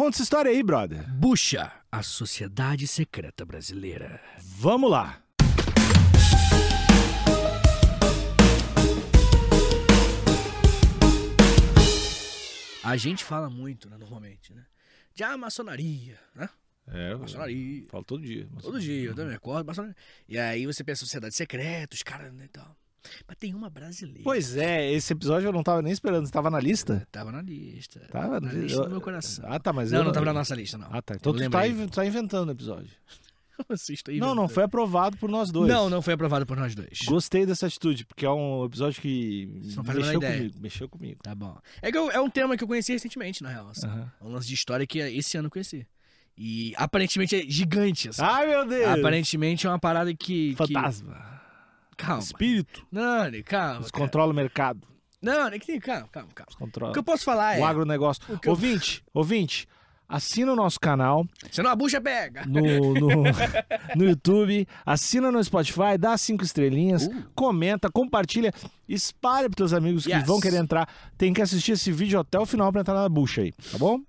Conta essa história aí, brother. Bucha, a Sociedade Secreta Brasileira. Vamos lá. A gente fala muito, né, normalmente, né? De ah, maçonaria, né? É, Maçonaria. falo todo dia. Todo dia, eu também acordo, maçonaria. E aí você pensa sociedade secreta, os caras, né, e tal. Mas tem uma brasileira. Pois é, esse episódio eu não tava nem esperando. Você tava na lista? Tava na lista. Tava na eu- lista do meu coração. Ah, tá, mas não, eu não tava na nossa lista, não. Ah, tá. Então Eu tu tá, aí. tá inventando o episódio. Assista aí, Não, não, foi aprovado por nós dois. Não, não foi aprovado por nós dois. Gostei dessa atitude, porque é um episódio que não mexeu comigo. Mexeu comigo. Tá bom. É que eu- é um tema que eu conheci recentemente, na real. assim. Aham. É um lance de história que esse ano eu conheci. E aparentemente é gigante, assim. Ai, meu Deus! Aparentemente é uma parada que. que- Fantasma. Calma. Espírito. Não, Nick, calma. Nos cara. controla o mercado. Não, Nick, calma, calma, calma. Nos O que eu posso falar é. o agronegócio. o que eu- Ouvinte, ouvinte, assina o nosso canal Senão a bucha pega. no, no, no YouTube, assina no Spotify, dá cinco estrelinhas, Uh. comenta, compartilha, espalha pros teus amigos que Yes. vão querer entrar. Tem que assistir esse vídeo até o final pra entrar na bucha aí, tá bom?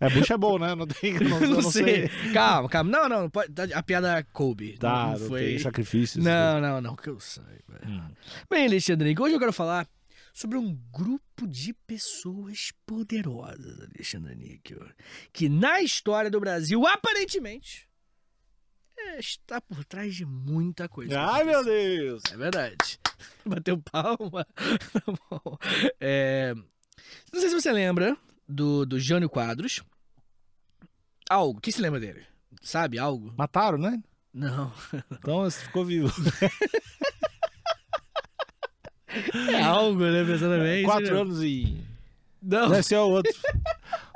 É, bucha é bom, né? Não tem. Não, Não, não sei. sei. Calma, calma. Não, não. Pode, tá- a piada coube. Tá, não não foi. tem sacrifícios. Não, não, não. Que eu sei. velho. Bem, Alexandre, hoje eu quero falar sobre um grupo de pessoas poderosas, Alexandre Níquel, que na história do Brasil, aparentemente, é, está por trás de muita coisa. Ai, meu Deus! É verdade. Bateu palma. Tá bom. É, Não sei se você lembra do, do Jânio Quadros. Algo. Quem se lembra dele? Sabe algo? Mataram, né? Não. Então ficou vivo. É algo, né? Pensando bem. Quatro né? anos e. Não. Deve ser o outro.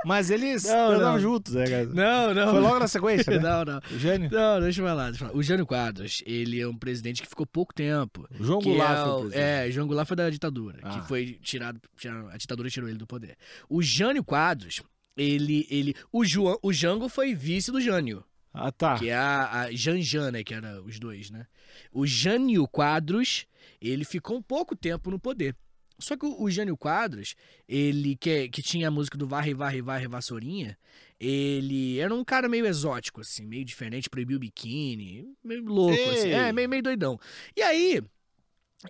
Mas eles Não, andavam não. juntos, né, cara? Não, não. Foi logo na sequência, né? Não, não. O Gênio. Não, deixa eu falar, deixa eu falar. O Jânio Quadros, ele é um presidente que ficou pouco tempo. O João Goulart é, foi o presidente. é, João Goulart foi da ditadura, Ah. que foi tirado, tiraram- a ditadura tirou ele do poder. O Jânio Quadros, ele, ele, o, João, o Jango foi vice do Jânio, Ah, tá. que é a, a Janjan, né, que era os dois, né? O Jânio Quadros, ele ficou um pouco tempo no poder. Só que o, o Jânio Quadros, ele que, que tinha a música do Varre, Varre, Varre, Vassourinha, ele era um cara meio exótico, assim, meio diferente, proibiu o biquíni, meio louco, assim, é, meio, meio doidão. E aí,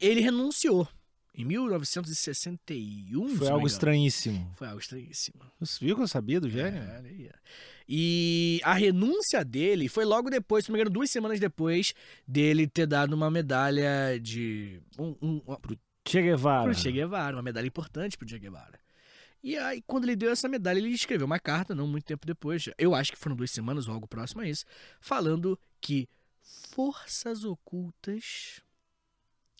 ele renunciou. Em 1961, se Foi algo estranhíssimo. Foi algo estranhíssimo. Você viu que eu sabia do Gênio? É, ó. E a renúncia dele foi logo depois, se não me engano, duas semanas depois dele ter dado uma medalha de. Um, um, Che Guevara. pro Che Guevara, uma medalha importante pro Che Guevara. E aí, quando ele deu essa medalha, ele escreveu uma carta, não muito tempo depois, eu acho que foram duas semanas ou algo próximo a isso, falando que forças ocultas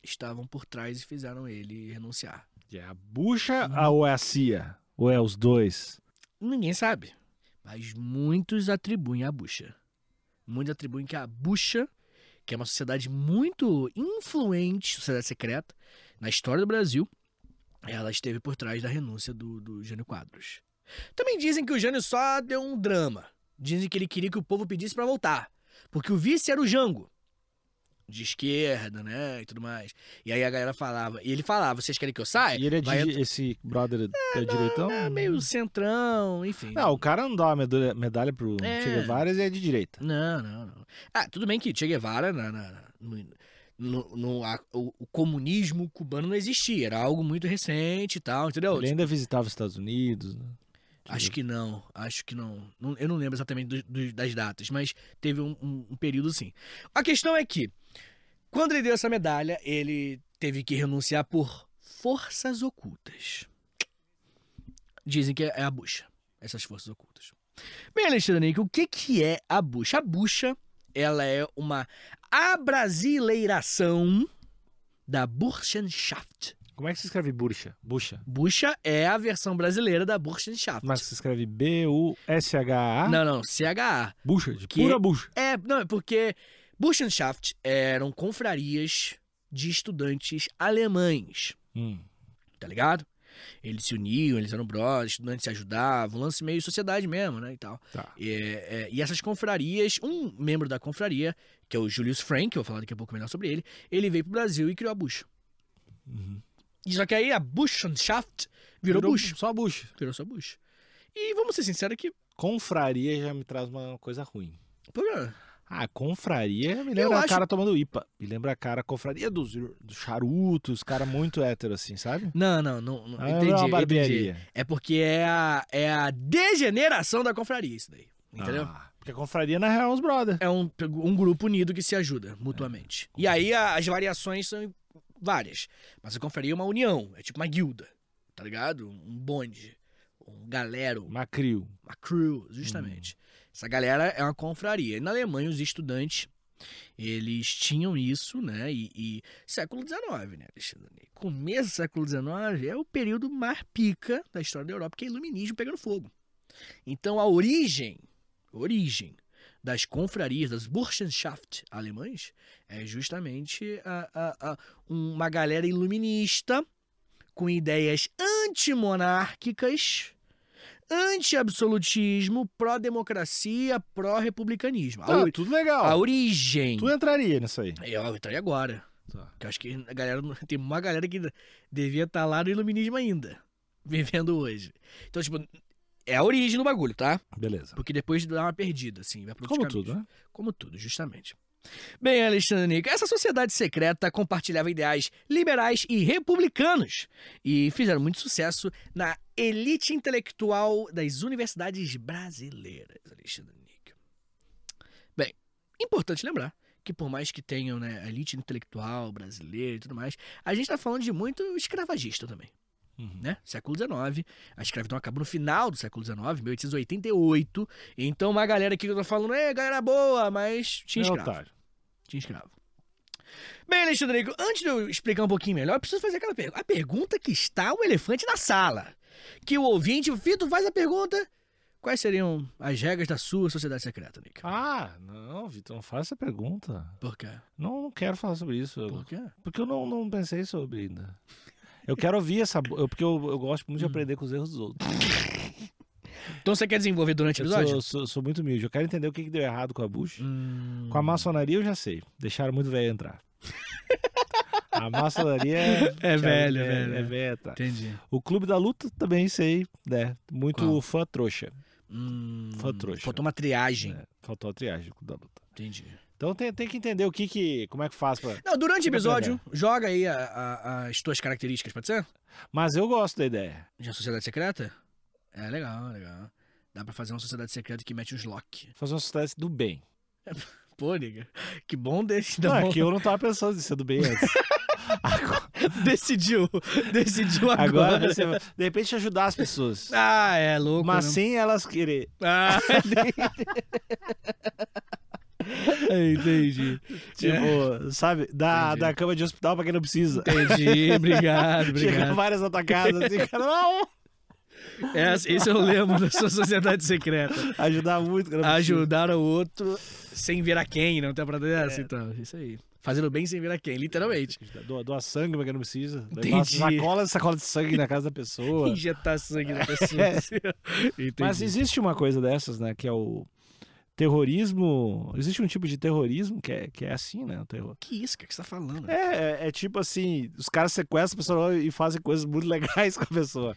estavam por trás e fizeram ele renunciar. É a bucha Uhum. ou é a CIA? Ou é os dois? Ninguém sabe. Mas muitos atribuem a bucha. Muitos atribuem que a bucha, que é uma sociedade muito influente, sociedade secreta, na história do Brasil, ela esteve por trás da renúncia do, do Jânio Quadros. Também dizem que o Jânio só deu um drama. Dizem que ele queria que o povo pedisse pra voltar. Porque o vice era o Jango. De esquerda, né? E tudo mais. E aí a galera falava. E ele falava: vocês querem que eu saia? E ele é de, Vai esse brother é, direitão? é, meio centrão, enfim. Não, o cara não dá uma medalha, medalha pro É. Che Guevara e é de direita. Não, não, não. Ah, tudo bem que Che Guevara, na, no- no- a- o, o comunismo cubano não existia, era algo muito recente e tal, entendeu? Ele ainda visitava os Estados Unidos, né? Acho que não, acho que não. Não- Eu não lembro exatamente do- do- das datas, mas teve um, um- um período sim. A questão é que, quando ele deu essa medalha, ele teve que renunciar por forças ocultas. Dizem que é a bucha, essas forças ocultas. Bem, Alexandre, o que, que é a bucha? A bucha, ela é uma abrasileiração da Burschenschaft. Como é que se escreve bucha? Bucha. Bucha é a versão brasileira da Burschenschaft. Mas se escreve B-U-S-H-A? Não, não, CHA. Bucha, de Que- pura bucha. É, não, é porque Burschenschaft eram confrarias de estudantes alemães, Hum. tá ligado? Eles se uniam, eles eram brothers, estudantes se ajudavam, lance meio sociedade mesmo, né, e tal. Tá. É, é, e essas confrarias, um membro da confraria, que é o Julius Frank, que eu vou falar daqui a pouco melhor sobre ele, ele veio pro Brasil e criou a Bush. Uhum. Só que aí a Burschenschaft virou, Bush. Só bucha. Virou só Bush. E vamos ser sinceros que. Confraria já me traz uma coisa ruim. Pô, Ah, confraria me lembra Eu a acho- cara tomando IPA. Me lembra a cara confraria dos, dos charutos, cara muito hétero assim, sabe? Não, não, não. não Ah, entendi, é uma entendi. barbearia. É porque é a, é a degeneração da confraria, isso daí. Entendeu? Ah, porque a confraria na real é os brother. É um, um grupo unido que se ajuda mutuamente. E aí a- as variações são várias. Mas a confraria é uma união, é tipo uma guilda, tá ligado? Um bonde, um galero, Macrio. uma crew, justamente. Essa galera é uma confraria. E na Alemanha, os estudantes, eles tinham isso, né? E, e século XIX, né, Alexandre? Começo do século XIX é o período mais pica da história da Europa, que é iluminismo pegando fogo. Então, a origem, origem das confrarias, das Burschenschaft alemães, é justamente a- a- a- uma galera iluminista com ideias antimonárquicas, anti-absolutismo, pró-democracia, pró-republicanismo. Ah, tudo legal. a origem. Tu entraria nisso aí. Eu entraria agora. Tá. Que eu acho que a galera, tem uma galera que devia estar lá no iluminismo ainda, vivendo hoje. Então, tipo, é a origem do bagulho, tá? Beleza. Porque depois dá uma perdida, assim, vai Como tudo, né? Como tudo, justamente. Bem, Alexandre Nico, essa sociedade secreta compartilhava ideais liberais e republicanos e fizeram muito sucesso na elite intelectual das universidades brasileiras, Alexandre Nico. Bem, importante lembrar que por mais que tenham né, elite intelectual brasileira e tudo mais, a gente está falando de muito escravagista também Uhum. né? Século XIX. A escravidão acabou no final do século XIX, 1888. Então, uma galera aqui que eu tô falando, é galera boa, mas tinha É escravo. otário. Tinha escravo. Bem, Alexandre, antes de eu explicar um pouquinho melhor, eu preciso fazer aquela pergunta. A pergunta que está o elefante na sala. Que o ouvinte, o Fito, faz a pergunta. Quais seriam as regras da sua sociedade secreta, Nick? Ah, não, Vitor, não faça essa pergunta. Por quê? Não, não quero falar sobre isso. Por quê? Porque eu não, não pensei sobre ainda. Eu quero ouvir essa. eu- Porque eu, eu gosto muito de Hum. aprender com os erros dos outros. Então você quer desenvolver durante o Eu episódio? sou, sou- sou muito humilde. Eu quero entender o que, que deu errado com a Bush. Hum. Com a maçonaria eu já sei. Deixaram muito velho entrar. A maçonaria é. É velho, é é, velho, É é. Entendi. O clube da luta também sei, né? Muito Qual? fã trouxa. Hum, Fã trouxa. Faltou uma triagem. né? Faltou a triagem do clube da luta. Entendi. Então tem, tem que entender o que que. Como é que faz pra. Não, durante o episódio, joga aí a- a- as tuas características, pode ser? Mas eu gosto da ideia. De uma sociedade secreta? É legal, legal. Dá pra fazer uma sociedade secreta que mete uns lock. Fazer uma sociedade do bem. Pô, nigga. Que bom desse. Não, Tá é bom. que eu não tava pensando em ser do bem antes. Agora, Decidiu. Decidiu agora. agora você de repente ajudar as pessoas. Ah, é louco. Mas né? sem elas querer. Ah, entendi. Tipo, sabe? Da, Entendi. da cama de hospital pra quem não precisa. Entendi. Obrigado, Chega obrigado. várias na tua casa assim, não! Esse, esse é o lema da sua sociedade secreta. Ajudar muito, cara. Ajudar o outro sem virar quem, não tem pra dessa, É. então. Isso aí. Fazendo bem sem virar quem, literalmente. Doa, doa sangue pra quem não precisa. Entendi. Sacola, sacola de sangue na casa da pessoa. Injetar sangue na pessoa. É. Mas existe uma coisa dessas, né? Que é o terrorismo. Existe um tipo de terrorismo que é, que é assim, né? O terror. Que isso, cara, que você tá falando? É, é, é tipo assim: os caras sequestram a pessoa e fazem coisas muito legais com a pessoa.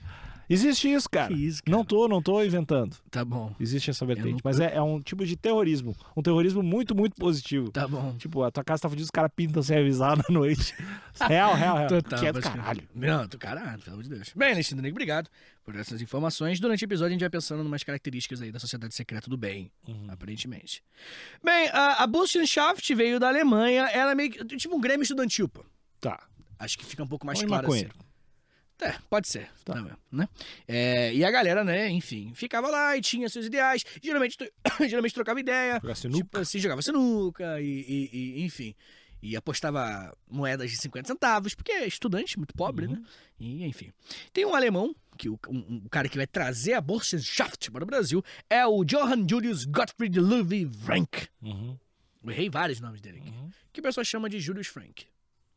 Existe isso, cara. Isso, cara? Não tô, não tô inventando. Tá bom, Existe essa vertente. não- Mas é, é um tipo de terrorismo. Um terrorismo muito, muito positivo. tá bom. Tipo, a tua casa tá fudida, os caras pintam sem avisar na noite. Real, real, real. Total, que é do caralho. Não, do caralho, pelo amor de Deus. Bem, Alexandre, obrigado por essas informações. Durante o episódio, a gente vai pensando em umas características aí da sociedade secreta do bem, Uhum. aparentemente. Bem, a, a Burschenschaft veio da Alemanha, ela é meio que tipo um grêmio estudantil, pô. Tá. Acho que fica um pouco mais em claro assim. É, pode ser. Tá. Tá. né? É, e a galera, né, enfim, ficava lá e tinha seus ideais. Geralmente, geralmente trocava ideia. Jogar sinuca. Tipo assim, jogava sinuca e, e- e, enfim. E apostava moedas de 50 centavos, porque é estudante, muito pobre, Uhum. né? E, enfim. Tem um alemão, que o, um, um cara que vai trazer a Burschenschaft para o Brasil, é o Johann Julius Gottfried Ludwig Frank. Uhum. Eu errei vários nomes dele aqui. Uhum. Que o pessoal chama de Julius Frank.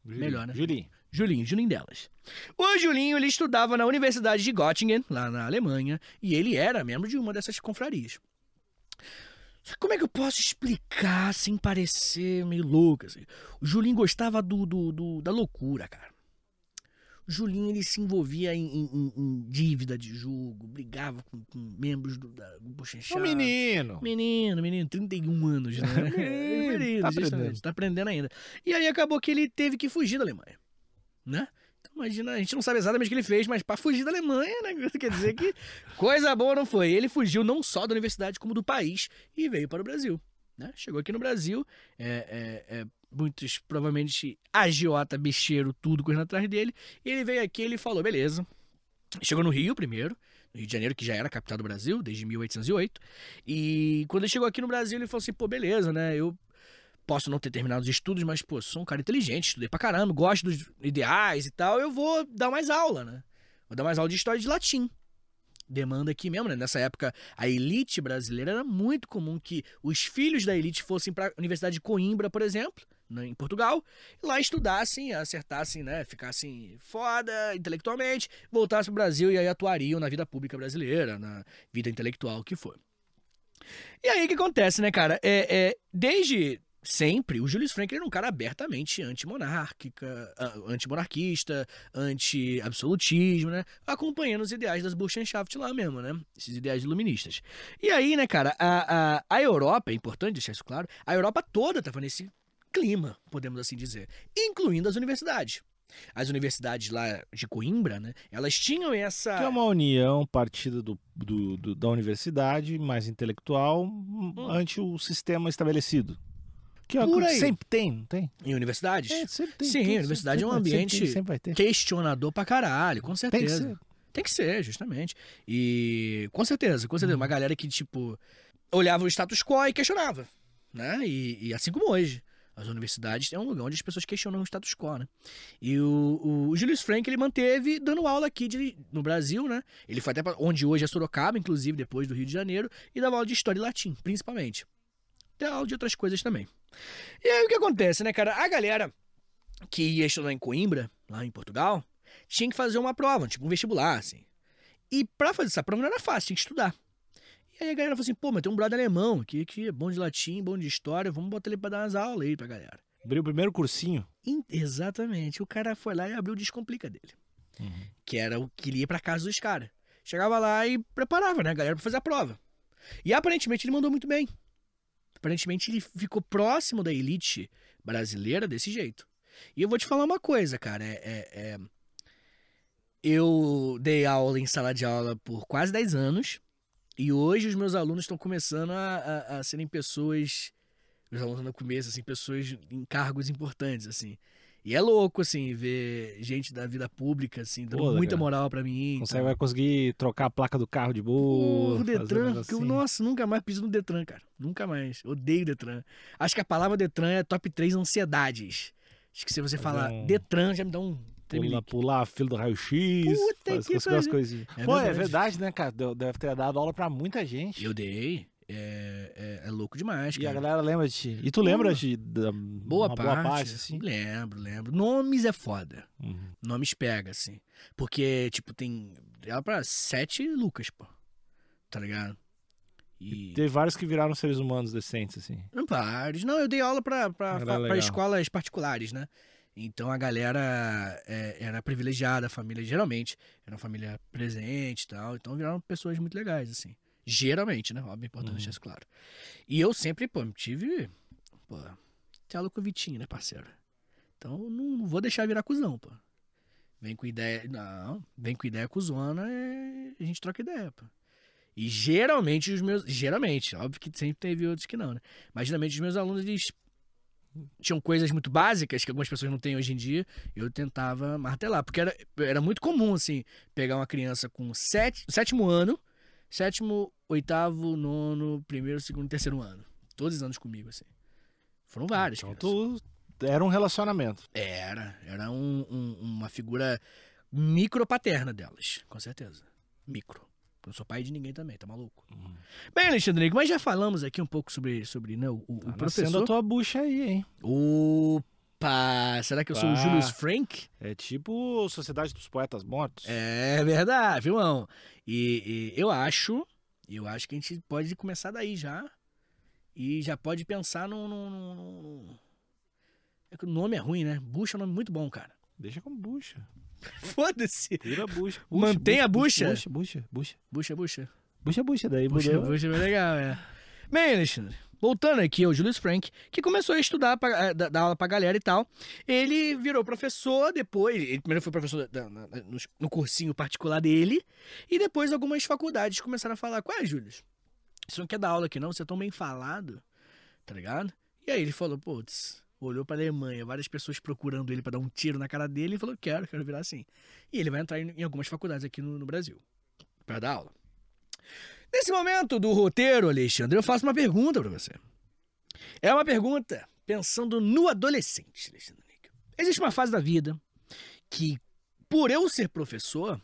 Julinho. Melhor, né? Julinho. Julinho, Julinho delas. O Julinho, ele estudava na Universidade de Göttingen, lá na Alemanha, e ele era membro de uma dessas confrarias. Como é que eu posso explicar sem parecer meio louco? Assim? O Julinho gostava do, do- do- da loucura, cara. O Julinho ele se envolvia em, em- em- dívida de jogo, brigava com, com membros do, da do Bochecha. menino. Menino, menino, 31 anos, né? Menino, tá aprendendo. Tá aprendendo ainda. E aí acabou que ele teve que fugir da Alemanha, né? Então imagina, a gente não sabe exatamente o que ele fez, mas pra fugir da Alemanha, né? Quer dizer que coisa boa não foi. Ele fugiu não só da universidade, como do país e veio para o Brasil, né? Chegou aqui no Brasil, é, é, é, muitos, provavelmente, agiota, bicheiro, tudo correndo atrás dele. E ele veio aqui e ele falou, beleza. Chegou no Rio primeiro, no Rio de Janeiro, que já era a capital do Brasil, desde 1808. E quando ele chegou aqui no Brasil, ele falou assim, pô, beleza, né? Eu posso não ter terminado os estudos, mas, pô, sou um cara inteligente, estudei pra caramba, gosto dos ideais e tal, eu vou dar mais aula, né? Vou dar mais aula de história de latim. Demanda aqui mesmo, né? Nessa época, a elite brasileira era muito comum que os filhos da elite fossem pra Universidade de Coimbra, por exemplo, né, em Portugal, lá estudassem, acertassem, né? Ficassem foda intelectualmente, voltassem pro Brasil e aí atuariam na vida pública brasileira, na vida intelectual que for. E aí o que acontece, né, cara? É, é, desde sempre, o Julius Frank era um cara abertamente antimonárquica, ah, antimonarquista, anti-absolutismo, né? Acompanhando os ideais das Burschenschaft lá mesmo, né? Esses ideais iluministas. E aí, né, cara, a, a, a Europa, é importante deixar isso claro, a Europa toda tava nesse clima, podemos assim dizer, incluindo as universidades. As universidades lá de Coimbra, né? Elas tinham essa. Que é uma união partida do, do- do- da universidade, mais intelectual, ante o sistema estabelecido. Que é Hum. Por aí. sempre tem, não tem? Em universidades? É, sempre tem. Sim, tem, universidade sempre é um tem, sempre ambiente tem, Sempre vai ter. questionador pra caralho, com Tem que certeza. ser. Tem que ser, justamente. E com certeza, com certeza. Uma galera que, tipo, olhava o status quo e questionava, né? E, e assim como hoje. As universidades é um lugar onde as pessoas questionam o status quo, né? E o, o, o Julius Frank, ele manteve dando aula aqui de- no Brasil, né? Ele foi até pra onde hoje é Sorocaba, inclusive, depois do Rio de Janeiro, e dava aula de História e Latim, principalmente. Aula de outras coisas também. E aí o que acontece, né, cara? A galera que ia estudar em Coimbra, lá em Portugal, tinha que fazer uma prova, tipo um vestibular, assim. E pra fazer essa prova não era fácil, tinha que estudar. E aí a galera falou assim, pô, mas tem um brother alemão aqui que é bom de latim, bom de história, vamos botar ele pra dar umas aulas aí pra galera. Abriu o primeiro cursinho. In- Exatamente. O cara foi lá e abriu o Descomplica dele. Que era o que ele ia pra casa dos caras. Chegava lá e preparava, né, a galera pra fazer a prova. E aparentemente ele mandou muito bem. Aparentemente ele ficou próximo da elite brasileira desse jeito. E eu vou te falar uma coisa, cara. É, é- é- Eu dei aula em sala de aula por quase 10 anos. E hoje os meus alunos estão começando a, a- a serem pessoas. Os alunos no começo, assim, pessoas em cargos importantes, assim. E é louco, assim, ver gente da vida pública, assim, dando Pô, muita legal. moral pra mim. Consegue, tá? vai conseguir trocar a placa do carro de boa. O fazer Detran, negócio que eu, assim. nossa, nunca mais piso no Detran, cara. Nunca mais. Odeio Detran. Acho que a palavra Detran é top 3 ansiedades. Acho que se você Fazer falar um- Detran, já me dá um tremelique. pular a fila do raio-x. Puta faz que as coisinhas. É Pô, é verdade. verdade, né, cara? Deve ter dado aula pra muita gente. Eu dei. É, é, é louco demais, E cara. a galera lembra de ti. E tu lembra de da, Boa parte. boa parte, assim? Lembro, lembro. Nomes é foda. Uhum. Nomes pega, assim. Porque, tipo, tem. Ela pra sete Lucas, pô. Tá ligado? E. Teve vários que viraram seres humanos decentes, assim. Não, vários. Não, eu dei aula pra, pra, pra legal. escolas particulares, né? Então a galera é, era privilegiada, a família geralmente era uma família presente e tal. Então viraram pessoas muito legais, assim. Geralmente, né? Óbvio, importante Uhum. deixar isso claro. E eu sempre, pô, tive. Pô, tem aula com o Vitinho, né, parceiro? Então não, não vou deixar virar cuzão, pô. Vem com ideia. Não, vem com ideia cuzona e a gente troca ideia, pô. E geralmente os meus. Geralmente, óbvio que sempre teve outros que não, né? Mas geralmente os meus alunos, eles tinham coisas muito básicas que algumas pessoas não têm hoje em dia, eu tentava martelar. Porque era, era muito comum, assim, pegar uma criança com sete, sétimo ano, sétimo, oitavo, nono, primeiro, segundo, terceiro ano. Todos os anos comigo, assim. Foram vários. Então tu era um relacionamento. Era, era um- um- uma figura micropaterna delas, com certeza. Micro. Eu não sou pai de ninguém também, tá maluco? Bem, Alexandre, mas já falamos aqui um pouco sobre, sobre né, o, o Tá professor. nascendo a tua bucha aí, hein? Opa! Será que eu sou o. Julius Frank? É tipo Sociedade dos Poetas Mortos. É verdade, Vilão. E, e eu acho, eu acho que a gente pode começar daí já. E já pode pensar no- É que o nome é ruim, né? Bucha é um nome muito bom, cara. Deixa como bucha. Foda-se. Vira bucha. Mantém a bucha? Bucha, bucha, bucha. Bucha, bucha. Bucha, bucha. Daí Bucha, mudou. bucha, é legal, é. Bem, Alexandre, voltando aqui ao Julius Frank, que começou a estudar, pra, eh, dar aula pra galera e tal. Ele virou professor, depois, ele primeiro foi professor da- na- no, no cursinho particular dele, e depois algumas faculdades começaram a falar, qual é, Julius? Você não quer dar aula aqui não? Você é tão bem falado, tá ligado? E aí ele falou, putz, olhou pra Alemanha, várias pessoas procurando ele pra dar um tiro na cara dele, e falou, quero, quero virar assim. E ele vai entrar em, em algumas faculdades aqui no, no Brasil, pra dar aula. Nesse momento do roteiro, Alexandre, eu faço uma pergunta pra você. É uma pergunta pensando no adolescente, Alexandre Níquel. Existe uma fase da vida que, por eu ser professor,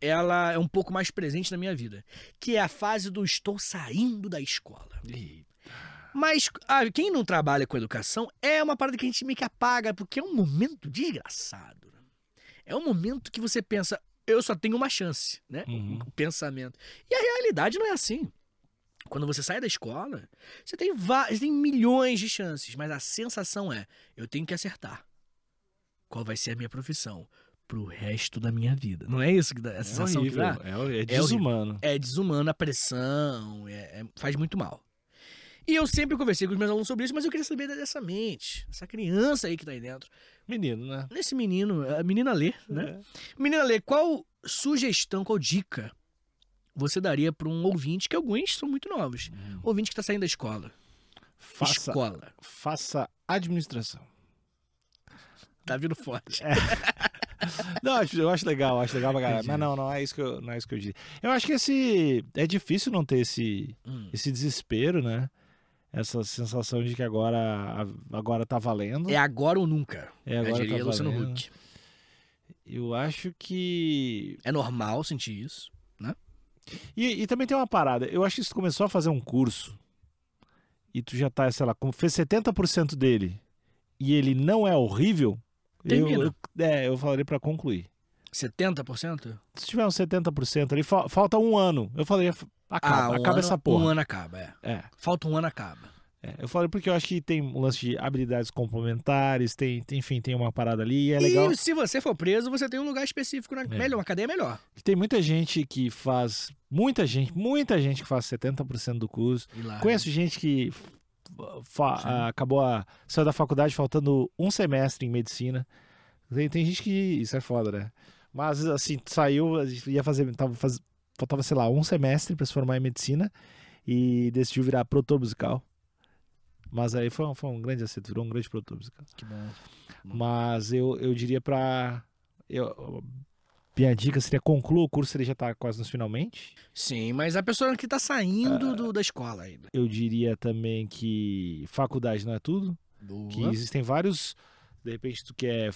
ela é um pouco mais presente na minha vida, que é a fase do estou saindo da escola. Mas ah, quem não trabalha com educação é uma parada que a gente meio que apaga, porque é um momento desgraçado. É um momento que você pensa, eu só tenho uma chance, né? Uhum. O pensamento. E a realidade não é assim. Quando você sai da escola, você tem, você tem milhões de chances, mas a sensação é, eu tenho que acertar. Qual vai ser a minha profissão pro resto da minha vida? Não é isso que dá, a É sensação que horrível. dá? É, hor- é desumano. é desumana a pressão, é- é- faz muito mal. E eu sempre conversei com os meus alunos sobre isso, mas eu queria saber dessa mente, essa criança aí que tá aí dentro. Menino, né? Nesse menino, a menina Lê, né? É. Menina Lê, qual sugestão, qual dica você daria para um ouvinte, que alguns são muito novos, ouvinte que tá saindo da escola? Faça, Escola. faça administração. Tá vindo forte. Não, acho- eu acho legal, acho legal pra caralho. Mas não, não é isso que eu, não é isso que eu disse. Eu acho que esse é difícil não ter esse Hum. esse desespero, né? Essa sensação de que agora agora tá valendo. É agora ou nunca. É, agora diria tá Luciano. Huck. Eu acho que É normal sentir isso. e, e também tem uma parada. Eu acho que se tu começou a fazer um curso e tu já tá, sei lá, como fez 70% dele e ele não é horrível, eu, Termina. eu, é, eu falaria pra concluir. 70%? Se tiver uns 70% ali, fa- falta um ano. Eu falaria, acaba, um acaba ano, essa porra. Um ano acaba, é. É, Falta um ano acaba. é. Eu falei porque eu acho que tem um lance de habilidades complementares, tem, tem- enfim, tem uma parada ali e é legal. E se você for preso, você tem um lugar específico na melhor, uma cadeia melhor. Tem muita gente que faz, muita gente, muita gente que faz 70% do curso. E Conheço gente que fa- ah, acabou a, saiu da faculdade faltando um semestre em medicina. Tem, tem gente que isso é foda, né? Mas assim, saiu, ia fazer, tava faz, faltava, sei lá, um semestre pra se formar em medicina e decidiu virar produtor musical. Mas aí foi, um- foi um grande acerto, virou um grande produtor musical. Que bom. Mas eu, eu diria pra. Eu, minha dica seria conclua o curso, ele já tá quase nos finalmente. Sim, mas a pessoa que tá saindo do- da escola ainda. Eu diria também que faculdade não é tudo. que Boa. existem vários de repente tu quer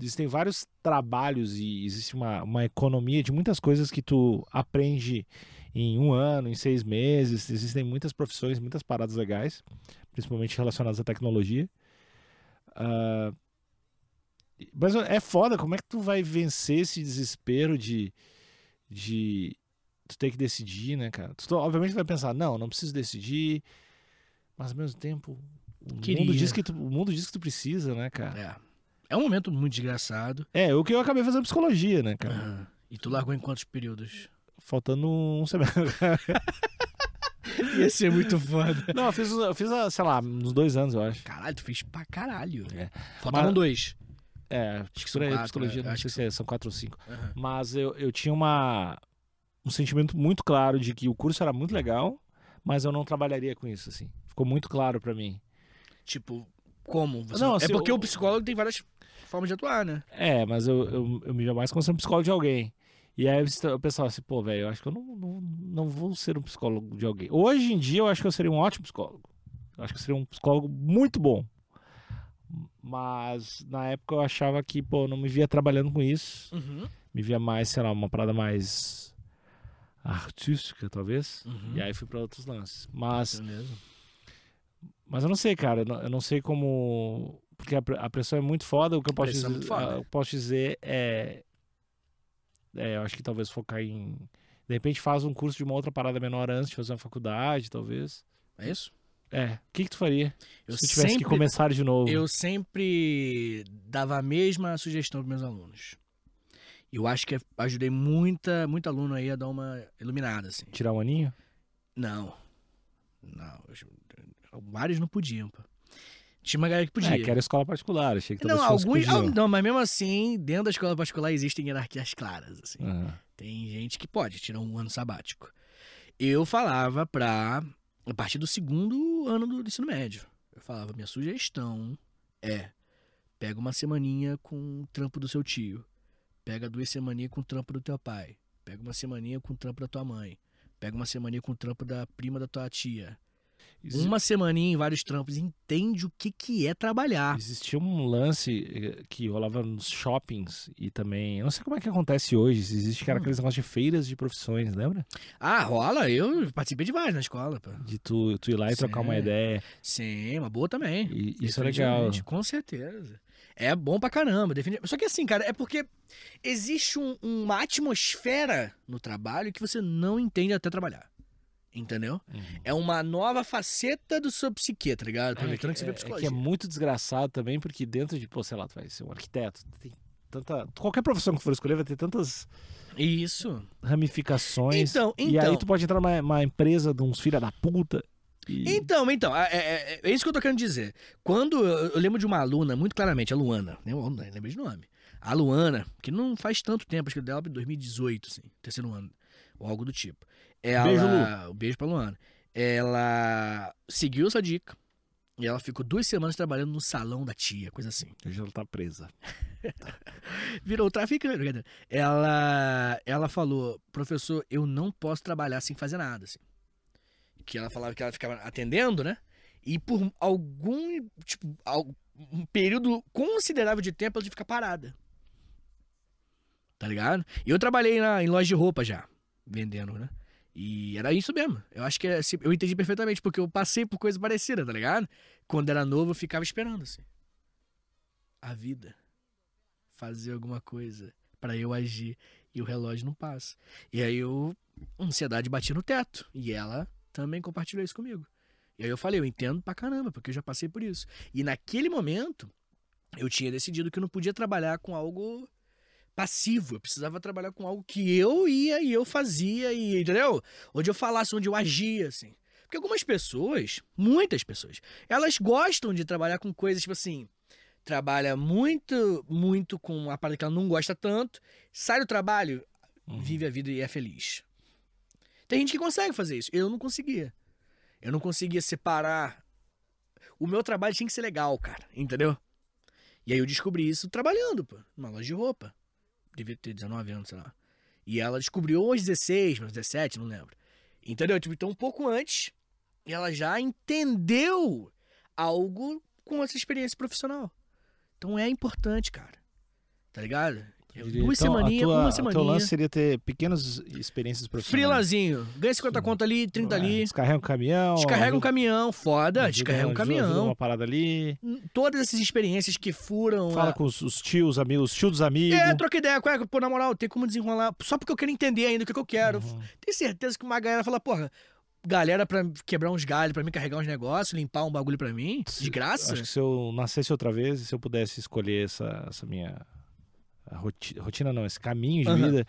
existem vários trabalhos e existe uma, uma economia de muitas coisas que tu aprende em um ano, em seis meses. Existem muitas profissões, muitas paradas legais, principalmente relacionadas à tecnologia. Ah, mas é foda, como é que tu vai vencer esse desespero de, de tu ter que decidir, né, cara? Tu, obviamente vai pensar, não, não preciso decidir, mas ao mesmo tempo o Queria. mundo diz que tu, o mundo diz que tu precisa, né, cara? É. É um momento muito desgraçado. É, o que eu acabei fazendo psicologia, né, cara? E tu largou em quantos períodos? Faltando um semestre. Ia ser muito foda. Não, eu fiz, eu fiz, sei lá, uns dois anos, eu acho. Caralho, tu fez pra caralho. É. Faltavam Mas- dois. É, Acho que quatro, psicologia, é, não acho sei que se é- são quatro ou cinco. Aham. Mas eu, eu tinha uma, um sentimento muito claro de que o curso era muito legal, mas eu não trabalharia com isso, assim. Ficou muito claro pra mim. Tipo, como? Você- Não, é assim, porque o- o psicólogo tem várias formas de atuar, né? É, mas eu, eu, eu me via mais como sendo psicólogo de alguém. E aí eu pensava assim, pô, velho, eu acho que eu não, não, não vou ser um psicólogo de alguém. Hoje em dia eu acho que eu seria um ótimo psicólogo. Eu acho que eu seria um psicólogo muito bom. Mas na época eu achava que, pô, eu não me via trabalhando com isso. Uhum. Me via mais, sei lá, uma parada mais artística, talvez. Uhum. E aí fui pra outros lances. Mas, Beleza. Mas eu não sei, cara. Eu não, sei como. Porque a, pre- a pressão é muito foda. O que eu posso, é dizer, muito foda. eu posso dizer é. É, eu acho que talvez focar em. De repente faz um curso de uma outra parada menor antes de fazer uma faculdade, talvez. É isso? É. O que, que tu faria Eu se tu tivesse sempre, que começar de novo? eu sempre dava a mesma sugestão para meus alunos. Eu acho que ajudei muita, muita aluno aí a dar uma iluminada, assim. Tirar um aninho? Não. Não. eu- Vários não podiam, pô. Tinha uma galera que podia. É, que era escola particular, achei que Não, alguns. ah, Não, mas mesmo assim, dentro da escola particular existem hierarquias claras, assim. Aham. Tem gente que pode tirar um ano sabático. Eu falava pra. A partir do segundo ano do ensino médio. Eu falava, minha sugestão é. Pega uma semaninha com o trampo do seu tio. Pega duas semaninhas com o trampo do teu pai. Pega uma semaninha com o trampo da tua mãe. Pega uma semaninha com o trampo da prima da tua tia. Exi- Uma semaninha em vários trampos. Entende o que, que é trabalhar. Existia um lance eh, que rolava nos shoppings e também. Eu não sei como é que acontece hoje. Se existe era Hum. aqueles negócios de feiras de profissões, lembra? Ah, rola. Eu participei de vários na escola, pô. De tu, tu ir lá e trocar uma Sim. ideia. Sim, uma boa também. E isso é legal. Com certeza. É bom pra caramba. definitivamente. Só que assim, cara, é porque existe um- uma atmosfera no trabalho que você não entende até trabalhar. Entendeu? Uhum. É uma nova faceta do seu psique, tá ligado? É, Aproveitando que você é, vê é que psicologia. é muito desgraçado também, porque dentro de, pô, sei lá, tu vai ser um arquiteto, tem tanta. Qualquer profissão que for escolher vai ter tantas Isso. ramificações. Então, E então. aí tu pode entrar numa, numa empresa de uns filha da puta. E... Então, então, é, é- é isso que eu tô querendo dizer. Quando eu, eu lembro de uma aluna, muito claramente, a Luana, né? eu lembro de nome. A Luana, que não faz tanto tempo, acho que dela em 2018, assim, terceiro ano, ou algo do tipo. Ela, Beijo, Lu. Um beijo pra Luana. Ela seguiu essa dica e ela ficou duas semanas trabalhando no salão da tia, coisa assim. Hoje ela tá presa. Virou traficante. brincadeira. Ela, ela falou, professor, eu não posso trabalhar sem fazer nada, assim. Que ela falava que ela ficava atendendo, né? E por algum, tipo, um período considerável de tempo ela tinha que ficar parada. Tá ligado? E eu trabalhei na, em loja de roupa já, vendendo, né? E era isso mesmo. Eu acho que é, assim, eu entendi perfeitamente, porque eu passei por coisa parecida, tá ligado? Quando era novo, eu ficava esperando, assim. A vida. Fazer alguma coisa pra eu agir. E o relógio não passa. E aí eu. A ansiedade batia no teto. E ela também compartilhou isso comigo. E aí eu falei, eu entendo pra caramba, porque eu já passei por isso. E naquele momento, eu tinha decidido que eu não podia trabalhar com algo passivo. Eu precisava trabalhar com algo que eu ia e eu fazia, e, entendeu? Onde eu falasse, onde eu agia, assim. Porque algumas pessoas, muitas pessoas, elas gostam de trabalhar com coisas tipo assim. Trabalha muito, muito com a parada que ela não gosta tanto, sai do trabalho, Uhum. vive a vida e é feliz. Tem gente que consegue fazer isso. Eu não conseguia. Eu não conseguia separar. O meu trabalho tinha que ser legal, cara. Entendeu? E aí eu descobri isso trabalhando, pô, numa loja de roupa. Devia ter 19 anos, sei lá. E ela descobriu aos 16, meus 17, não lembro. Entendeu? Tipo, então um pouco antes, ela já entendeu algo com essa experiência profissional. Então é importante, cara. Tá ligado? Diria, duas então, semaninhas, tua- uma O teu semaninha. lance seria ter pequenas experiências profissionais. Frilazinho. Ganha 50 conto ali, 30 É, ali. Descarrega um caminhão. Descarrega um caminhão, foda, ajuda- descarrega um ajuda- ajuda caminhão. uma parada ali. Todas essas experiências que furam. Fala a- com os, os tios, amigos, os tios dos amigos. É, troca ideia. Qual é? Pô, na moral, tem como desenrolar. Só porque eu quero entender ainda o que, que eu quero. Uhum. Tenho certeza que uma galera fala, porra, galera pra quebrar uns galhos, pra mim carregar uns negócios, limpar um bagulho pra mim, de graça. Acho que se eu nascesse outra vez, se eu pudesse escolher essa, essa minha rotina, não, esse caminho de Aham. vida,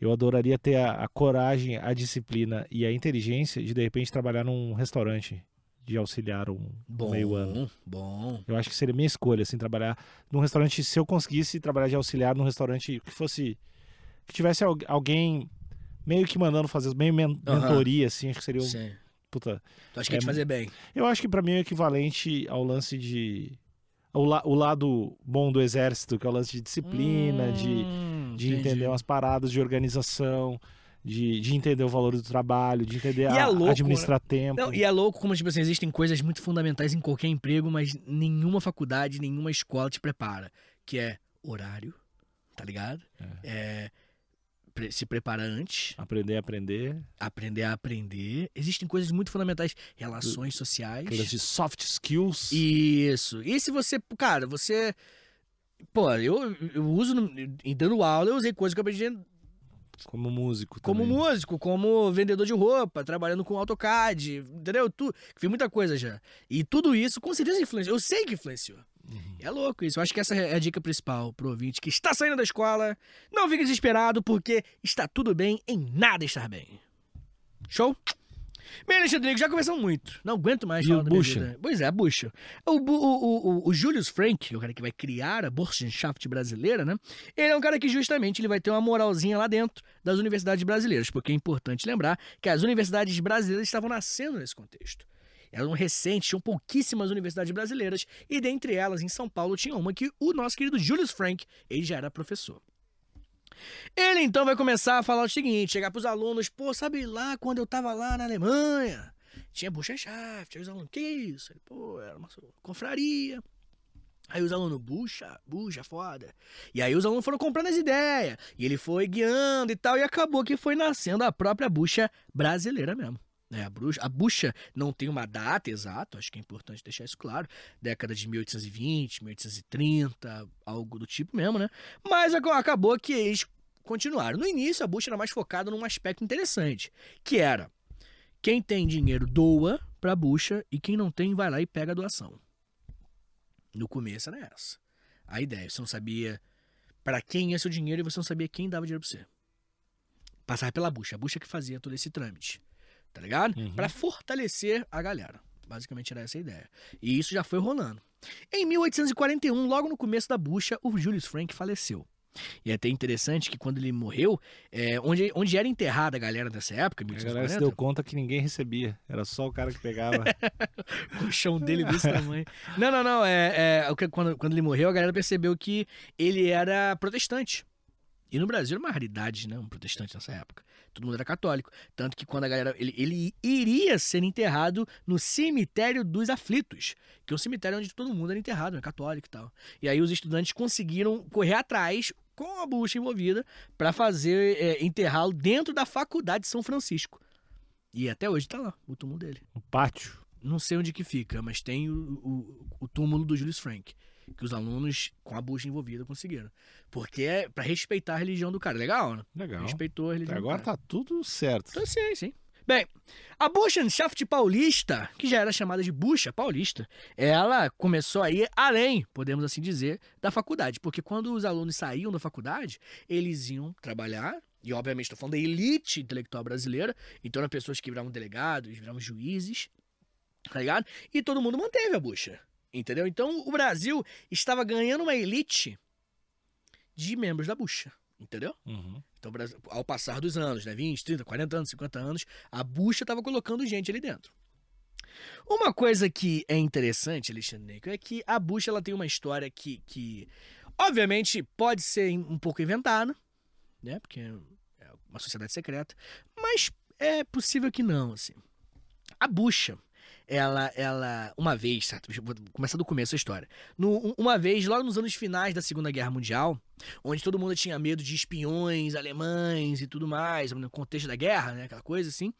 eu adoraria ter a, a coragem, a disciplina e a inteligência de de repente trabalhar num restaurante de auxiliar um Bom, meio ano. bom. Eu acho que seria minha escolha, assim, trabalhar num restaurante, se eu conseguisse trabalhar de auxiliar num restaurante que fosse. que tivesse al- alguém meio que mandando fazer, meio men- Aham. mentoria, assim, acho que seria um. Sim. Puta. Tu acha que ia É te fazer bem? Eu acho que pra mim é o equivalente ao lance de. O, la- o lado bom do exército, que é o lance de disciplina, de, Hum, de entendi. entender umas paradas de organização, de, de entender o valor do trabalho, de entender a, é louco, administrar tempo. Não, e é louco como, tipo assim, existem coisas muito fundamentais em qualquer emprego, mas nenhuma faculdade, nenhuma escola te prepara. Que é horário, tá ligado? É, pre- se preparar antes, Aprender a aprender. aprender a aprender. Existem coisas muito fundamentais, relações sociais. Aquelas de soft skills. Isso. E se você, cara, você. Pô, eu, eu uso, dando aula, eu usei coisas que eu aprendi Como músico como também. músico, como vendedor de roupa, trabalhando com AutoCAD, entendeu? Tu, fiz muita coisa já. E tudo isso com certeza influenciou. Eu sei que influenciou. Uhum. É louco isso. Eu acho que essa é a dica principal pro ouvinte que está saindo da escola. Não fique desesperado, porque está tudo bem em nada estar bem. Show? Bem, Alexandre, já conversamos muito. Não aguento mais E falar o da minha Bucha? vida. Pois é, a Bucha. O, o, o, o, Julius Frank, que é o cara que vai criar a Burschenschaft brasileira, né? Ele é um cara que justamente ele vai ter uma moralzinha lá dentro das universidades brasileiras, porque é importante lembrar que as universidades brasileiras estavam nascendo nesse contexto. Eram recentes, tinham pouquíssimas universidades brasileiras, e dentre elas, em São Paulo, tinha uma que o nosso querido Julius Frank, ele já era professor. Ele então vai começar a falar o seguinte, chegar pros alunos, pô, sabe lá quando eu tava lá na Alemanha, tinha Burschenschaft, aí os alunos, que isso? Ele, pô, era uma confraria. Aí os alunos, bucha, bucha, foda. E aí os alunos foram comprando as ideias. E ele foi guiando e tal. E acabou que foi nascendo a própria bucha brasileira mesmo. É, a, bruxa, a bucha não tem uma data exata, acho que é importante deixar isso claro. Década de 1820, 1830, algo do tipo mesmo, né? Mas ac- acabou que eles continuaram. No início, a bucha era mais focada num aspecto interessante, que era quem tem dinheiro doa pra bucha e quem não tem vai lá e pega a doação. No começo era essa. A ideia, você não sabia para quem ia seu dinheiro e você não sabia quem dava dinheiro pra você. Passava pela bucha, a bucha que fazia todo esse trâmite. Tá ligado? Uhum. Pra fortalecer a galera. Basicamente era essa a ideia. E isso já foi rolando. Em 1841, logo no começo da bucha, o Julius Frank faleceu. E é até interessante que quando ele morreu, é, onde, onde era enterrada a galera dessa época, A galera se 1840, deu conta que ninguém recebia. Era só o cara que pegava. o chão dele desse tamanho. Não, não, não. É, é, o que- quando, quando ele morreu, a galera percebeu que ele era protestante. E no Brasil era uma raridade, né? Um protestante nessa época. Todo mundo era católico. Tanto que quando a galera. Ele, ele iria ser enterrado no cemitério dos aflitos. Que é um cemitério onde todo mundo era enterrado, né? Católico e tal. E aí os estudantes conseguiram correr atrás, com a bucha envolvida, para fazer é, enterrá-lo dentro da faculdade de São Francisco. E até hoje tá lá, o túmulo dele No pátio. não sei onde que fica, mas tem o, o, o túmulo do Julius Frank. Que os alunos com a bucha envolvida conseguiram. Porque é pra respeitar a religião do cara. Legal, né? Legal. Respeitou a religião agora do cara. tá tudo certo. Então, sim, sim. Bem, a Burschenschaft paulista, que já era chamada de bucha paulista, ela começou a ir além, podemos assim dizer, da faculdade. Porque quando os alunos saíam da faculdade, eles iam trabalhar, e obviamente estou falando da elite intelectual brasileira, então eram pessoas que viravam delegados, viravam juízes, tá ligado? E todo mundo manteve a bucha, entendeu? Então o Brasil estava ganhando uma elite de membros da bucha, entendeu? Uhum. Então, ao passar dos anos, né, 20, 30, 40 anos, 50 anos, a bucha estava colocando gente ali dentro. Uma coisa que é interessante, Alexandre Neco, é que a bucha ela tem uma história que, que obviamente, pode ser um pouco inventada, né, porque é uma sociedade secreta, mas é possível que não, assim. A bucha, ela, ela, uma vez, certo? Vou começar do começo a história. No, uma vez, logo nos anos finais da Segunda Guerra Mundial, onde todo mundo tinha medo de espiões alemães e tudo mais, no contexto da guerra, né? Aquela coisa assim.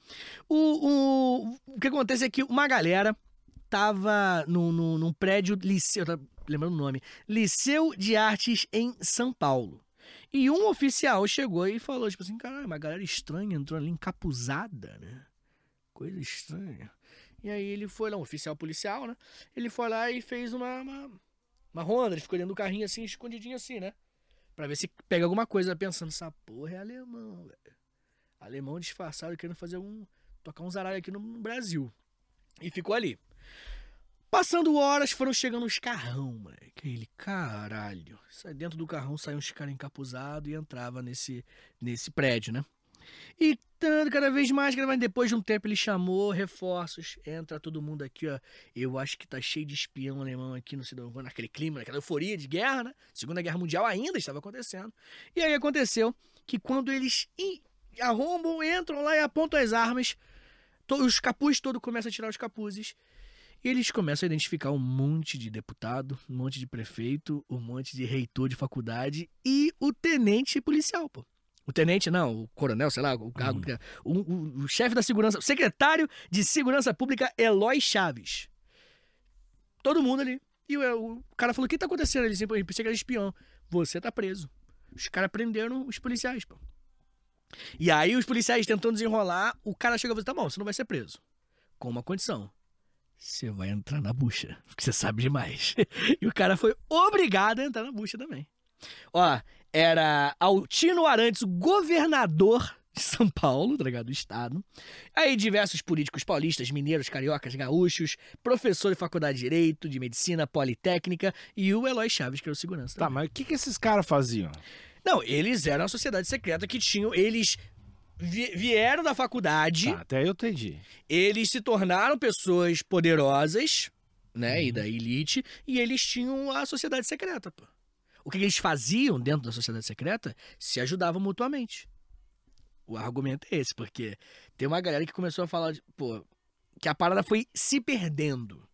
O, o, o que acontece é que uma galera tava no, no, num prédio liceu, lembrando o nome, Liceu de Artes em São Paulo. E um oficial chegou e falou, tipo assim, caralho, uma galera estranha entrou ali encapuzada, né? Coisa estranha. E aí ele foi lá, um oficial policial, né? Ele foi lá e fez uma, uma, uma ronda, ele ficou dentro do carrinho assim, escondidinho assim, né? Pra ver se pega alguma coisa, pensando, essa porra é alemão, velho. Alemão disfarçado querendo fazer um. tocar um zaralho aqui no Brasil. E ficou ali. Passando horas, foram chegando os carrão, moleque. Ele, caralho. Dentro do carrão, saiu uns caras encapuzados e entrava nesse, nesse prédio, né? E tanto, cada vez mais, cada. Depois de um tempo, ele chamou reforços. Entra todo mundo aqui, ó. Eu acho que tá cheio de espião alemão aqui no Cidadão, naquele clima, naquela euforia de guerra, né? Segunda Guerra Mundial ainda estava acontecendo. E aí aconteceu que quando eles arrombam, entram lá e apontam as armas, os capuzes todos começam a tirar os capuzes. E eles começam a identificar um monte de deputado, um monte de prefeito, um monte de reitor de faculdade e o tenente policial, pô. O tenente, não, o coronel, sei lá, o cargo. Uhum. O, o- o chefe da segurança, o secretário de segurança pública, Eloy Chaves. Todo mundo ali. E o, o cara falou: o que tá acontecendo? Ele sempre pensei que era espião. Você tá preso. Os caras prenderam os policiais, pô. E aí os policiais tentando desenrolar, o cara chega e fala, tá bom, você não vai ser preso. Com uma condição. Você vai entrar na bucha, porque você sabe demais. e o cara foi obrigado a entrar na bucha também. Ó, era Altino Arantes, governador de São Paulo, tá ligado? Do estado. Aí diversos políticos paulistas, mineiros, cariocas, gaúchos, professor de faculdade de Direito, de Medicina, Politécnica e o Eloy Chaves, que era o segurança. Tá, também. mas o que, que esses caras faziam? Não, eles eram a sociedade secreta que tinham. Eles vi- vieram da faculdade, Tá, até eu entendi. eles se tornaram pessoas poderosas, né? E Uhum. da elite, e eles tinham a sociedade secreta, pô. O que eles faziam dentro da sociedade secreta? Se ajudavam mutuamente. O argumento é esse, porque tem uma galera que começou a falar, de- pô, que a parada foi se perdendo.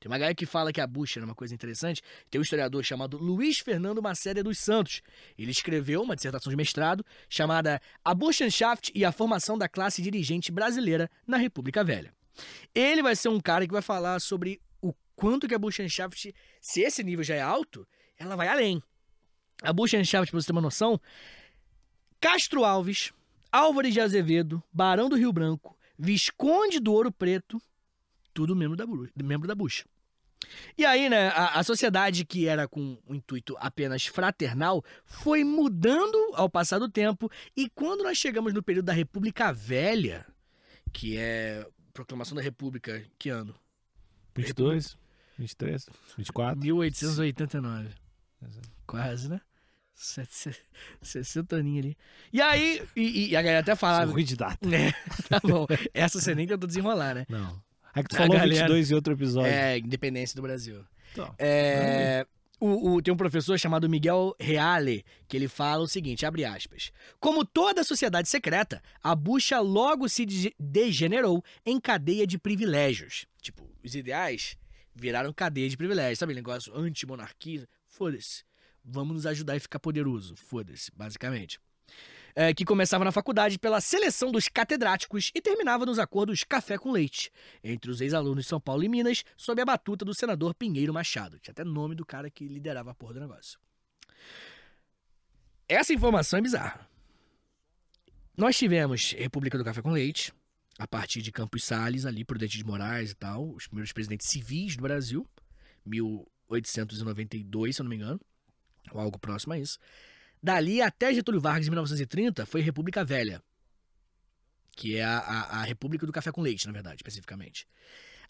Tem uma galera que fala que a bucha era uma coisa interessante. Tem um historiador chamado Luiz Fernando Macéria dos Santos. Ele escreveu uma dissertação de mestrado chamada A Burschenschaft e a Formação da Classe Dirigente Brasileira na República Velha. Ele vai ser um cara que vai falar sobre o quanto que a Burschenschaft, se esse nível já é alto, ela vai além. A Burschenschaft, pra você ter uma noção, Castro Alves, Álvares de Azevedo, Barão do Rio Branco, Visconde do Ouro Preto, tudo membro da, membro da bucha. E aí, né, a, a sociedade que era com o intuito apenas fraternal foi mudando ao passar do tempo, e quando nós chegamos no período da República Velha, que é proclamação da República, que ano? 22, 23, 24. 1889. Quase, né? 60 aninhos ali. E aí, e, e a galera até falava. Sorri de data. É, tá bom. Essa você nem tentou desenrolar, né? Não. É que tu A falou galera- 22 em outro episódio. É, independência do Brasil. Então, É, o, o- tem um professor chamado Miguel Reale que ele fala o seguinte, abre aspas. Como toda sociedade secreta, a bucha logo se de- degenerou em cadeia de privilégios. Tipo, os ideais viraram cadeia de privilégios. Sabe, negócio anti-monarquia? Foda-se. Vamos nos ajudar e ficar poderoso. Foda-se, basicamente. É, que começava na faculdade pela seleção dos catedráticos e terminava nos acordos café com leite, entre os ex-alunos de São Paulo e Minas, sob a batuta do senador Pinheiro Machado. Tinha até nome do cara que liderava a porra do negócio. Essa informação é bizarra. Nós tivemos República do Café com Leite, a partir de Campos Salles, ali, Prudente de Moraes e tal, os primeiros presidentes civis do Brasil, 1892, se eu não me engano, ou algo próximo a isso. Dali até Getúlio Vargas, em 1930, foi República Velha, que é a, a, a República do Café com Leite, na verdade, especificamente.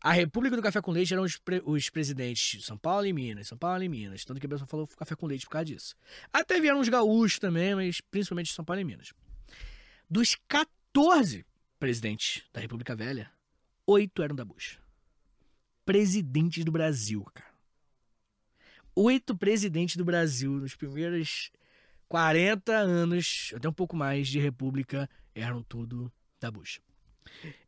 A República do Café com Leite eram os, pre- os presidentes de São Paulo e Minas, São Paulo e Minas. Tanto que a pessoa falou café com leite por causa disso. Até vieram os gaúchos também, mas principalmente de São Paulo e Minas. Dos 14 presidentes da República Velha, oito eram da Bush. Presidentes do Brasil, cara. Oito presidentes do Brasil nos primeiros 40 anos, até um pouco mais, de República, eram tudo da Bush.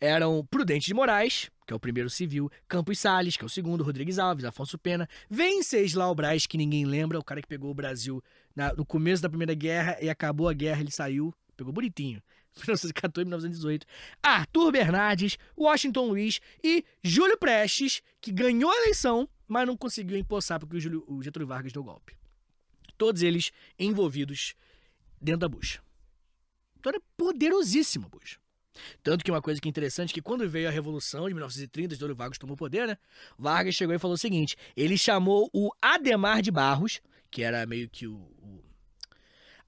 Eram Prudente de Moraes, que é o primeiro civil, Campos Salles, que é o segundo, Rodrigues Alves, Afonso Pena, Venceslau Braz, que ninguém lembra, o cara que pegou o Brasil na- no começo da Primeira Guerra e acabou a guerra, ele saiu, pegou bonitinho. 1914 e 1918. Arthur Bernardes, Washington Luiz e Júlio Prestes, que ganhou a eleição, mas não conseguiu empossar porque o, Júlio- o Getúlio Vargas deu golpe. Todos eles envolvidos dentro da Bush. Então era poderosíssimo a Bush. Tanto que uma coisa que é interessante é que quando veio a Revolução de 1930, Getúlio Vargas tomou poder, né? Vargas chegou e falou o seguinte: ele chamou o Ademar de Barros, que era meio que o. o-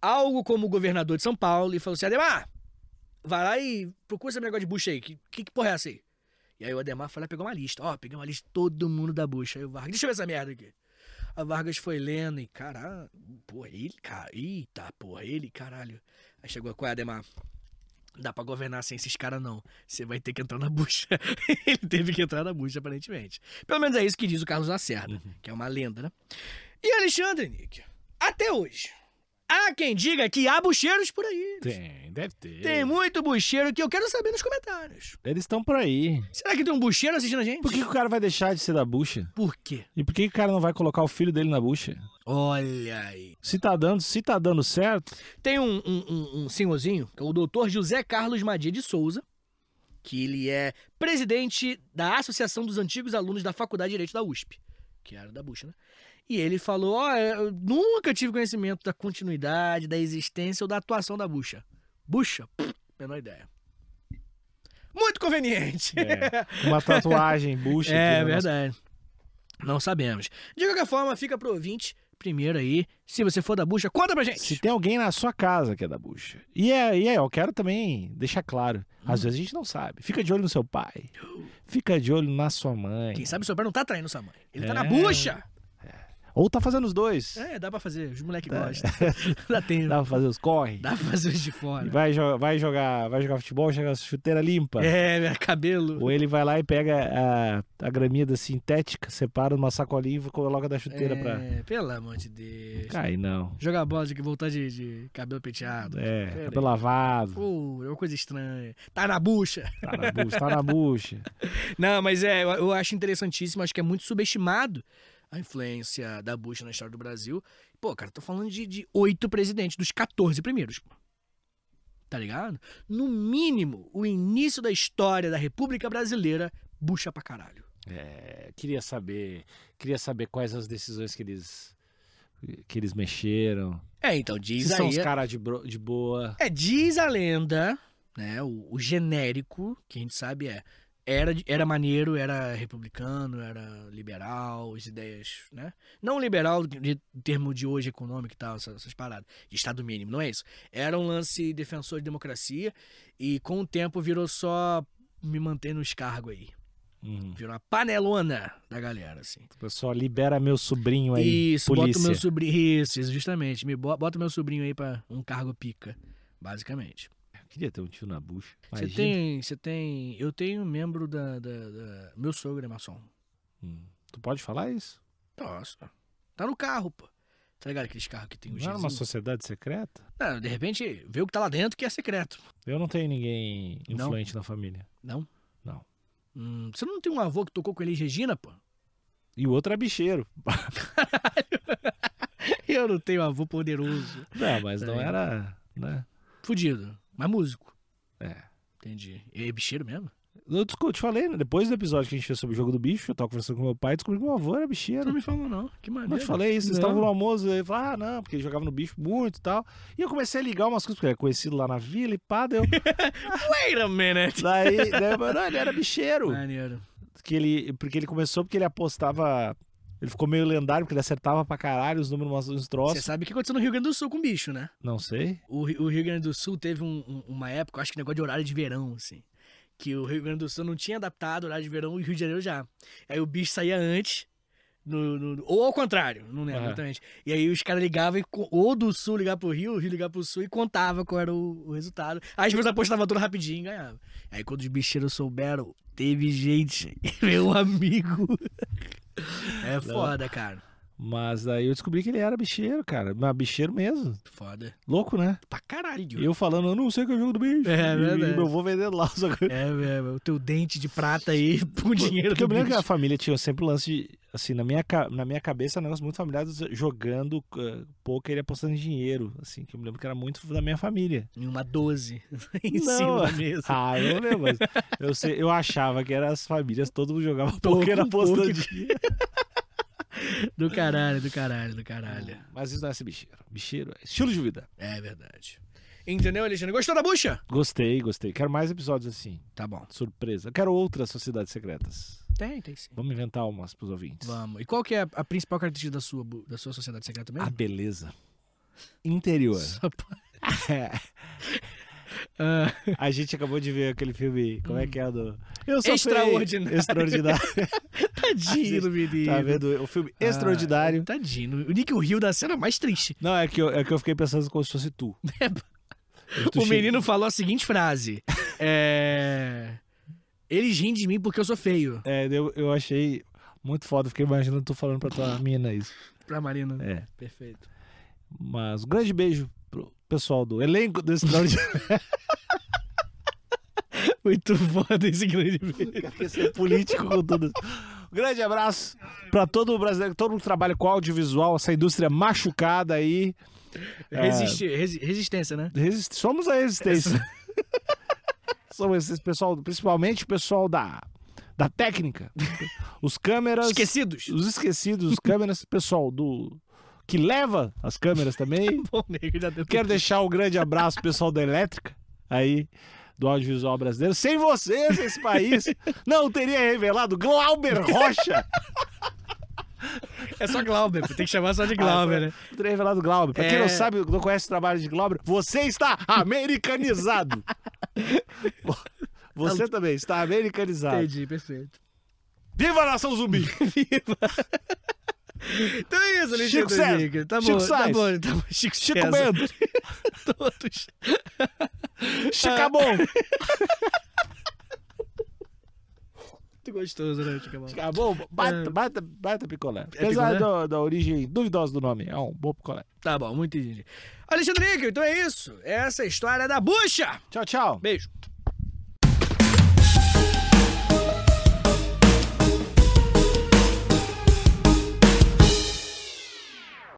algo como governador de São Paulo, e falou assim: Ademar, vai lá e procura esse negócio de bucha aí. Que, que, que porra é essa aí? E aí o Ademar foi lá pegou uma lista. Ó, peguei uma lista de todo mundo da bucha. Aí o Vargas, deixa eu ver essa merda aqui. A Vargas foi lendo e, caralho, porra, ele, cara, eita, porra, ele, caralho. Aí chegou, qual é, Ademar? Dá pra governar sem esses caras, não. Você vai ter que entrar na bucha. ele teve que entrar na bucha, aparentemente. Pelo menos é isso que diz o Carlos Lacerda, que é uma lenda, né? E Alexandre, Nick, até hoje, há quem diga que há bucheiros por aí. Tem, deve ter. Tem muito bucheiro que eu quero saber nos comentários. Eles estão por aí. Será que tem um bucheiro assistindo a gente? Por que, que o cara vai deixar de ser da bucha? Por quê? E por que, que o cara não vai colocar o filho dele na bucha? Olha aí. Se tá dando, se tá dando certo, Tem um, um, um, um senhorzinho, que é o doutor José Carlos Madia de Souza, que ele é presidente da Associação dos Antigos Alunos da Faculdade de Direito da USP, que era da Bucha, né? E ele falou, ó, eu nunca tive conhecimento da continuidade, da existência ou da atuação da Bucha. Bucha? Pff, menor ideia. Muito conveniente. É, uma tatuagem, bucha. É no nosso- verdade. Não sabemos. De qualquer forma, fica pro ouvinte primeiro aí. Se você for da bucha, conta pra gente. Se tem alguém na sua casa que é da bucha. E é, e é, eu quero também deixar claro. Hum. Às vezes a gente não sabe. Fica de olho no seu pai. Fica de olho na sua mãe. Quem sabe seu pai não tá traindo sua mãe. Ele tá É. na bucha. Ou tá fazendo os dois. É, dá pra fazer. Os moleques É. gostam. dá tempo. Dá pra fazer os corre. Dá pra fazer os de E fora. vai, jo- vai jogar, vai jogar futebol, chega a chuteira limpa. É, cabelo. Ou ele vai lá e pega a, a graminha da sintética, separa numa sacolinha e coloca da chuteira pra. É, pelo amor de Deus. Cai, não. Jogar bola de voltar de, de cabelo penteado. É, Pera cabelo aí. lavado. Pô, é uma coisa estranha. Tá na bucha. Tá na bucha, tá na bucha. Não, mas é, eu, eu acho interessantíssimo, acho que é muito subestimado a influência da Bush na história do Brasil. Pô, cara, tô falando de, oito presidentes, dos 14 primeiros. Tá ligado? No mínimo, o início da história da República Brasileira bucha pra caralho. É, queria saber, queria saber quais as decisões que eles que eles mexeram. É, então diz Se são aí. os caras de, de boa. É, diz a lenda, né? O, o genérico, que a gente sabe é. Era, era maneiro, era republicano, era liberal, as ideias, né? Não liberal de, termo de hoje econômico e tal, essas, essas paradas, de Estado mínimo, não é isso. Era um lance defensor de democracia e com o tempo virou só me manter nos cargos aí. Uhum. Virou uma panelona da galera, assim. O pessoal libera meu sobrinho aí. Isso, bota polícia. meu sobrinho. Isso, isso, justamente. Me bo- bota meu sobrinho aí pra um cargo pica, basicamente. Queria ter um tio na bucha. Você tem, você tem. Eu tenho um membro da, da, da- Meu sogro é maçom. Hum. Tu pode falar isso? Nossa. Tá no carro, pô. Tá ligado aqueles carros que tem o Não era uma sociedade secreta? Não, de repente, vê o que tá lá dentro que é secreto. Eu não tenho ninguém Não? influente na família. Não? Não. Hum, você não tem um avô que tocou com Elis Regina, pô? E o outro é bicheiro. Eu não tenho avô poderoso. Não, mas não É. era, né? Fudido. Mas músico. É. Entendi. E é bicheiro mesmo? Eu te falei, né? Depois do episódio que a gente fez sobre o jogo do bicho, eu tava conversando com meu pai descobri que meu avô era bicheiro. não me falou, não. Que maneiro. Não te falei isso, eles estavam no almoço, ele falou, ah, não, porque ele jogava no bicho muito e tal. E eu comecei a ligar umas coisas, porque ele é conhecido lá na vila e pá, deu. Wait a minute. Daí, daí eu falei, não, ele era bicheiro. Maneiro. Que ele, porque ele começou porque ele apostava. Ele ficou meio lendário, porque ele acertava pra caralho os números, uns Você troços. sabe o que aconteceu no Rio Grande do Sul com bicho, né? Não sei. O, o Rio Grande do Sul teve um- um- uma época, acho que negócio de horário de verão, assim. Que o Rio Grande do Sul não tinha adaptado o horário de verão e o Rio de Janeiro já. Aí o bicho saía antes, no- no- ou ao contrário, não lembro Aham. exatamente. E aí os caras ligavam, e, ou do Sul ligar pro Rio, o Rio ligar pro Sul e contava qual era o, o resultado. Aí as pessoas apostavam tudo rapidinho e ganhavam. Aí quando os bicheiros souberam, teve gente, meu amigo. É foda, cara. Mas daí eu descobri que ele era bicheiro, cara. Mas bicheiro mesmo. Foda. Louco, né? Pra caralho. Eu falando, eu não sei que é o jogo do bicho. É e, verdade. E meu avô vendendo lá. Só que... É, é, o teu dente de prata aí por dinheiro Porque eu do me lembro que a família tinha sempre o lance de, assim, na minha, na minha cabeça, é um negócio muito familiar, jogando uh, poker e apostando em dinheiro, assim, que eu me lembro que era muito da minha família. Em uma 12 em Não. cima da mesa. Ah, eu não lembro, mas eu, sei, eu achava que eram as famílias, todo mundo jogava poker apostando pouco. dinheiro. Do caralho, do caralho, do caralho. Mas isso não é ser bicheiro. Bicheiro é estilo de vida. É verdade. Entendeu, Alexandre? Gostou da bucha? Gostei, gostei. Quero mais episódios assim. Tá bom. Surpresa. Eu quero outras sociedades secretas. Tem, tem sim. Vamos inventar umas pros ouvintes. Vamos. E qual que é a, a principal característica da sua, bu- da sua sociedade secreta A mesmo? beleza. Interior. Só É. Ah, A gente acabou de ver aquele filme, como é que é do... Eu sou Extraordinário. Extraordinário. tadinho do menino. tá vendo? O filme Extraordinário. Ah, tadinho. O Nick riu da cena mais triste. Não, é que, eu, é que eu fiquei pensando como se fosse tu. Tu o menino falou a seguinte frase. É... Eles riem de mim porque eu sou feio. É, eu, eu achei muito foda. Fiquei imaginando tu falando pra tua mina isso. Pra Marina. É. Perfeito. Mas um grande beijo pro pessoal do elenco do Extraordinário. Muito foda esse grande beijo. Quer ser político com tudo. Grande abraço pra todo o brasileiro, todo mundo que trabalha com audiovisual, essa indústria machucada aí. É, Resiste, resi- resistência, né? resist- Somos a resistência. Somos esse pessoal, principalmente o pessoal da, da técnica. Os câmeras. Esquecidos. Os esquecidos, os câmeras, pessoal do. Que leva as câmeras também. Bom, nego, Quero deixar um grande abraço pessoal da elétrica, aí do audiovisual brasileiro. Sem vocês, esse país não teria revelado Glauber Rocha. É só Glauber, tem que chamar só de Glauber, Ah, né? Não teria revelado Glauber. Pra quem É. não sabe, não conhece o trabalho de Glauber, você está americanizado. Você também está americanizado. Entendi, perfeito. Viva a nação zumbi! Então é isso, Alexandre Chico. Henrique. Tá Chico bom, tá bom, tá bom. Chico, Chico César. Bento! Todos. Chicabom! Muito gostoso, né, Chico Bom? Chicabom, baita, É. baita, baita picolé. É Apesar picolé? do- da origem duvidosa do nome, é um bom picolé. Tá bom, muito entendi. Alexandre Henrique, então é isso. Essa é a história da bucha. Tchau, tchau. Beijo.